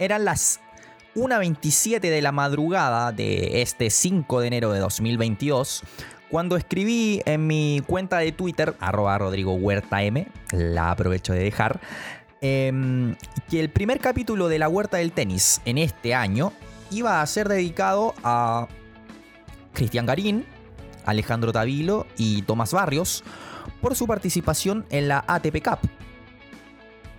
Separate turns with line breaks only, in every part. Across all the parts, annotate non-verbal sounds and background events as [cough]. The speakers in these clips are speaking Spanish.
Eran las 1.27 de la madrugada de este 5 de enero de 2022 cuando escribí en mi cuenta de Twitter, arroba Rodrigo Huerta la aprovecho de dejar, em, que el primer capítulo de la Huerta del Tenis en este año iba a ser dedicado a Cristian Garín, Alejandro Tavilo y Tomás Barrios por su participación en la ATP Cup.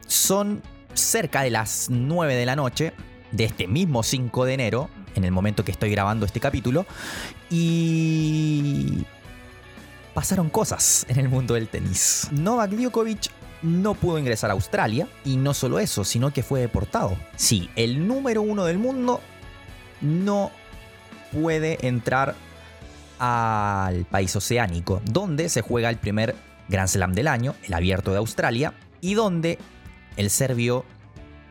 Son cerca de las 9 de la noche de este mismo 5 de enero, en el momento que estoy grabando este capítulo, y pasaron cosas en el mundo del tenis. Novak Djokovic no pudo ingresar a Australia y no solo eso, sino que fue deportado. Sí, el número uno del mundo no puede entrar al país oceánico, donde se juega el primer Grand Slam del año, el abierto de Australia, y donde el serbio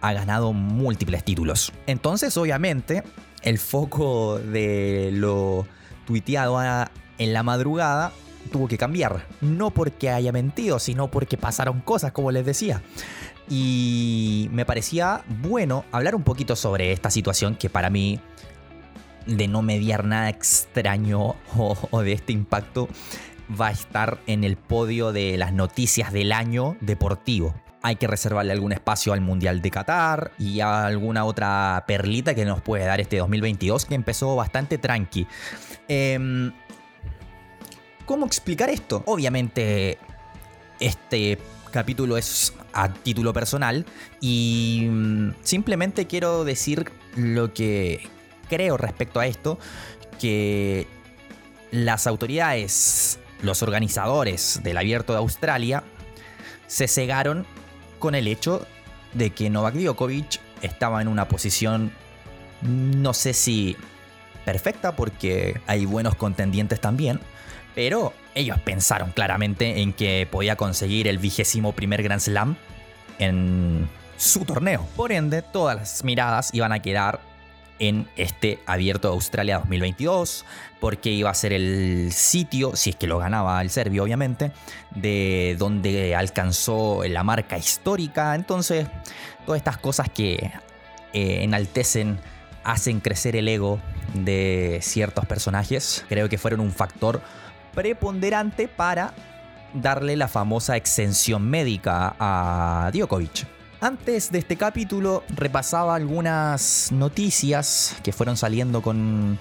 ha ganado múltiples títulos. Entonces, obviamente, el foco de lo tuiteado en la madrugada tuvo que cambiar. No porque haya mentido, sino porque pasaron cosas, como les decía. Y me parecía bueno hablar un poquito sobre esta situación que para mí, de no mediar nada extraño [laughs] o, de este impacto, va a estar en el podio de las noticias del año deportivo hay que reservarle algún espacio al Mundial de Qatar y a alguna otra perlita que nos puede dar este 2022 que empezó bastante tranqui. Em, ¿Cómo explicar esto? Obviamente este capítulo es a título personal y mm, simplemente quiero decir lo que creo respecto a esto, que las autoridades, los organizadores del abierto de Australia, se cegaron con el hecho de que Novak Djokovic estaba en una posición, no sé si perfecta, porque hay buenos contendientes también, pero ellos pensaron claramente en que podía conseguir el vigésimo primer Grand Slam en su torneo. Por ende, todas las miradas iban a quedar en este Abierto de Australia 2022, porque iba a ser el sitio, si es que lo ganaba el serbio obviamente, de donde alcanzó la marca histórica. Entonces, todas estas cosas que eh, enaltecen, hacen crecer el ego de ciertos personajes, creo que fueron un factor preponderante para darle la famosa exención médica a Djokovic. Antes de este capítulo repasaba algunas noticias que fueron saliendo con,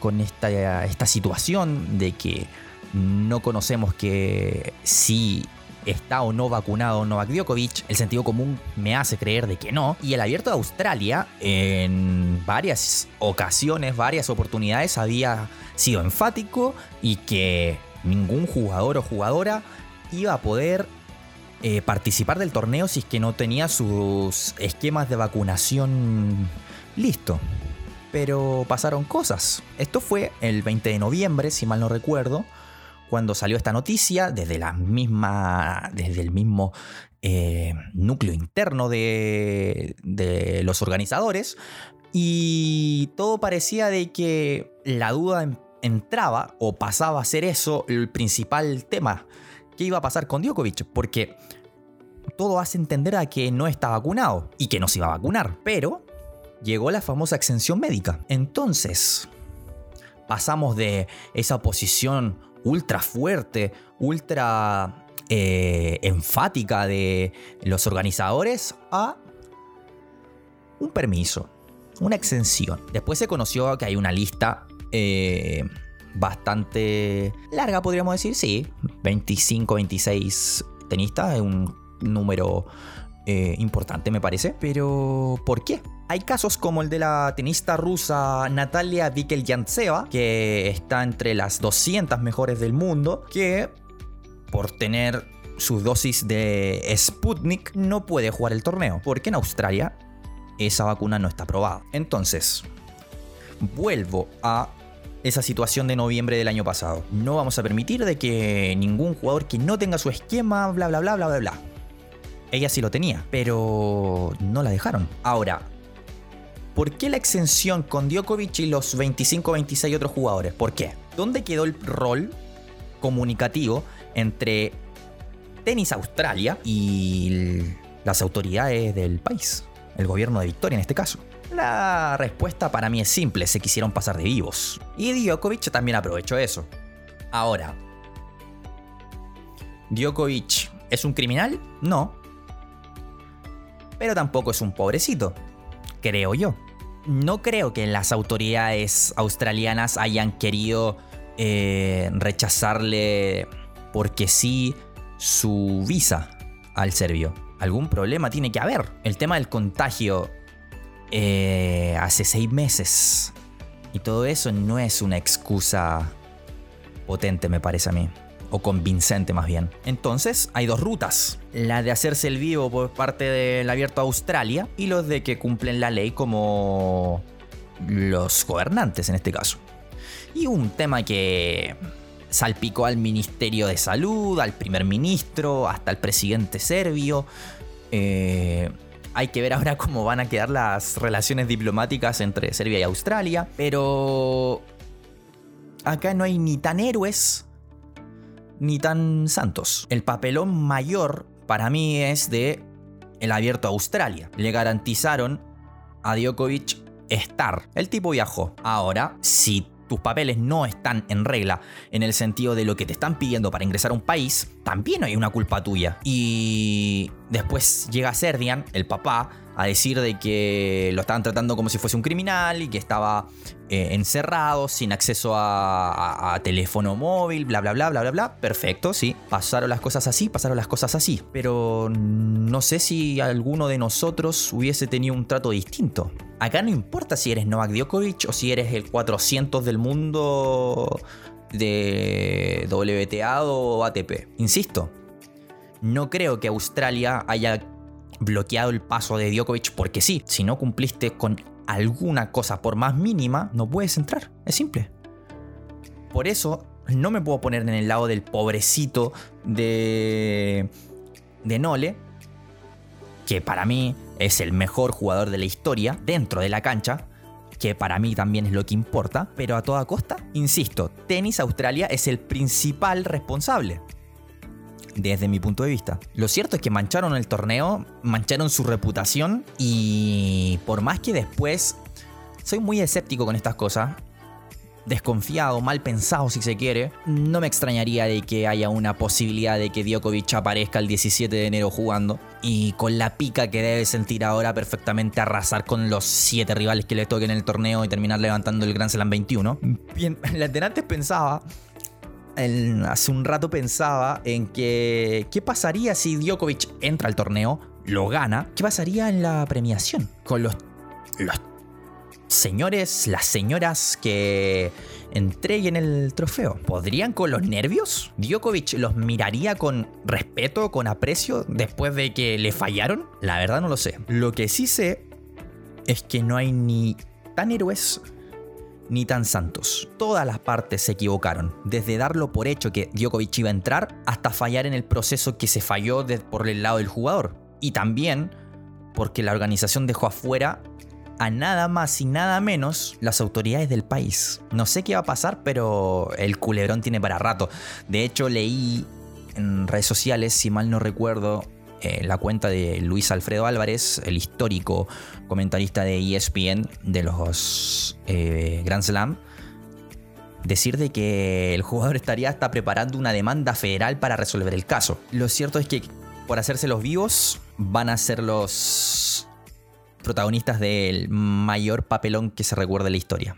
con esta, esta situación de que no conocemos que si está o no vacunado Novak Djokovic. El sentido común me hace creer de que no. Y el abierto de Australia, en varias ocasiones, varias oportunidades, había sido enfático y que ningún jugador o jugadora iba a poder eh, participar del torneo si es que no tenía sus esquemas de vacunación listo. Pero pasaron cosas. Esto fue el 20 de noviembre, si mal no recuerdo, cuando salió esta noticia desde la misma. desde el mismo eh, núcleo interno de, de los organizadores. Y todo parecía de que la duda entraba o pasaba a ser eso el principal tema qué iba a pasar con Djokovic, porque todo hace entender a que no está vacunado y que no se iba a vacunar, pero llegó la famosa exención médica. Entonces, pasamos de esa posición ultra fuerte, ultra eh, enfática de los organizadores a un permiso, una exención. Después se conoció que hay una lista eh, bastante larga, podríamos decir, sí, 25, 26 tenistas, es un número eh, importante me parece, pero ¿por qué? Hay casos como el de la tenista rusa Natalia Vikelyantseva, que está entre las 200 mejores del mundo, que por tener su dosis de Sputnik no puede jugar el torneo, porque en Australia esa vacuna no está aprobada. Entonces, vuelvo a esa situación de noviembre del año pasado. No vamos a permitir de que ningún jugador que no tenga su esquema, bla, bla, bla, bla, bla, bla. Ella sí lo tenía, pero no la dejaron. Ahora, ¿por qué la exención con Djokovic y los 25-26 otros jugadores? ¿Por qué? ¿Dónde quedó el rol comunicativo entre Tenis Australia y las autoridades del país? el gobierno de Victoria en este caso. La respuesta para mí es simple, se quisieron pasar de vivos. Y Djokovic también aprovechó eso. Ahora, ¿Djokovic es un criminal? No. Pero tampoco es un pobrecito, creo yo. No creo que las autoridades australianas hayan querido eh, rechazarle porque sí su visa al serbio. Algún problema tiene que haber. El tema del contagio eh, hace seis meses. Y todo eso no es una excusa potente, me parece a mí. O convincente más bien. Entonces, hay dos rutas. La de hacerse el vivo por parte del abierto a Australia y los de que cumplen la ley como los gobernantes en este caso. Y un tema que salpicó al Ministerio de Salud, al primer ministro, hasta el presidente serbio. Eh, hay que ver ahora [laughs] cómo van a quedar las relaciones diplomáticas entre Serbia y Australia. Pero acá no hay ni tan héroes ni tan santos. El papelón mayor para mí es de el abierto a Australia. Le garantizaron a Djokovic estar. El tipo viajó. Ahora, si tus papeles no están en regla en el sentido de lo que te están pidiendo para ingresar a un país, también hay una culpa tuya. Y después llega Serdian, el papá, a decir de que lo estaban tratando como si fuese un criminal y que estaba eh, encerrado, sin acceso a, teléfono móvil, bla, bla, bla, bla, bla, bla. Perfecto, sí. Pasaron las cosas así, pasaron las cosas así. Pero no sé si alguno de nosotros hubiese tenido un trato distinto. Acá no importa si eres Novak Djokovic o si eres el 400 del mundo de WTA o ATP. Insisto, no creo que Australia haya bloqueado el paso de Djokovic porque sí. Si no cumpliste con alguna cosa por más mínima, no puedes entrar. Es simple. Por eso no me puedo poner en el lado del pobrecito de, de Nole, que para mí es el mejor jugador de la historia dentro de la cancha, que para mí también es lo que importa, pero a toda costa, insisto, Tenis Australia es el principal responsable desde mi punto de vista. Lo cierto es que mancharon el torneo, mancharon su reputación y por más que después soy muy escéptico con estas cosas, desconfiado, mal pensado si se quiere, no me extrañaría de que haya una posibilidad de que Djokovic aparezca el 17 de enero jugando y con la pica que debe sentir ahora perfectamente arrasar con los 7 rivales que le toquen en el torneo y terminar levantando el Grand Slam 21. Bien, [laughs] antes pensaba hace un rato pensaba en que qué pasaría si Djokovic entra al torneo, lo gana, qué pasaría en la premiación con los, los señores, las señoras que entreguen el trofeo. ¿Podrían con los nervios? ¿Djokovic los miraría con respeto, con aprecio después de que le fallaron? La verdad no lo sé. Lo que sí sé es que no hay ni tan héroes ni tan santos. Todas las partes se equivocaron, desde darlo por hecho que Djokovic iba a entrar hasta fallar en el proceso que se falló por el lado del jugador. Y también porque la organización dejó afuera a nada más y nada menos las autoridades del país. No sé qué va a pasar, pero el culebrón tiene para rato. De hecho, leí en redes sociales, si mal no recuerdo, eh, la cuenta de Luis Alfredo Álvarez, el histórico comentarista de ESPN de los eh, Grand Slam, decir de que el jugador estaría hasta preparando una demanda federal para resolver el caso. Lo cierto es que por hacerse los vivos van a ser los protagonistas del mayor papelón que se recuerda en la historia.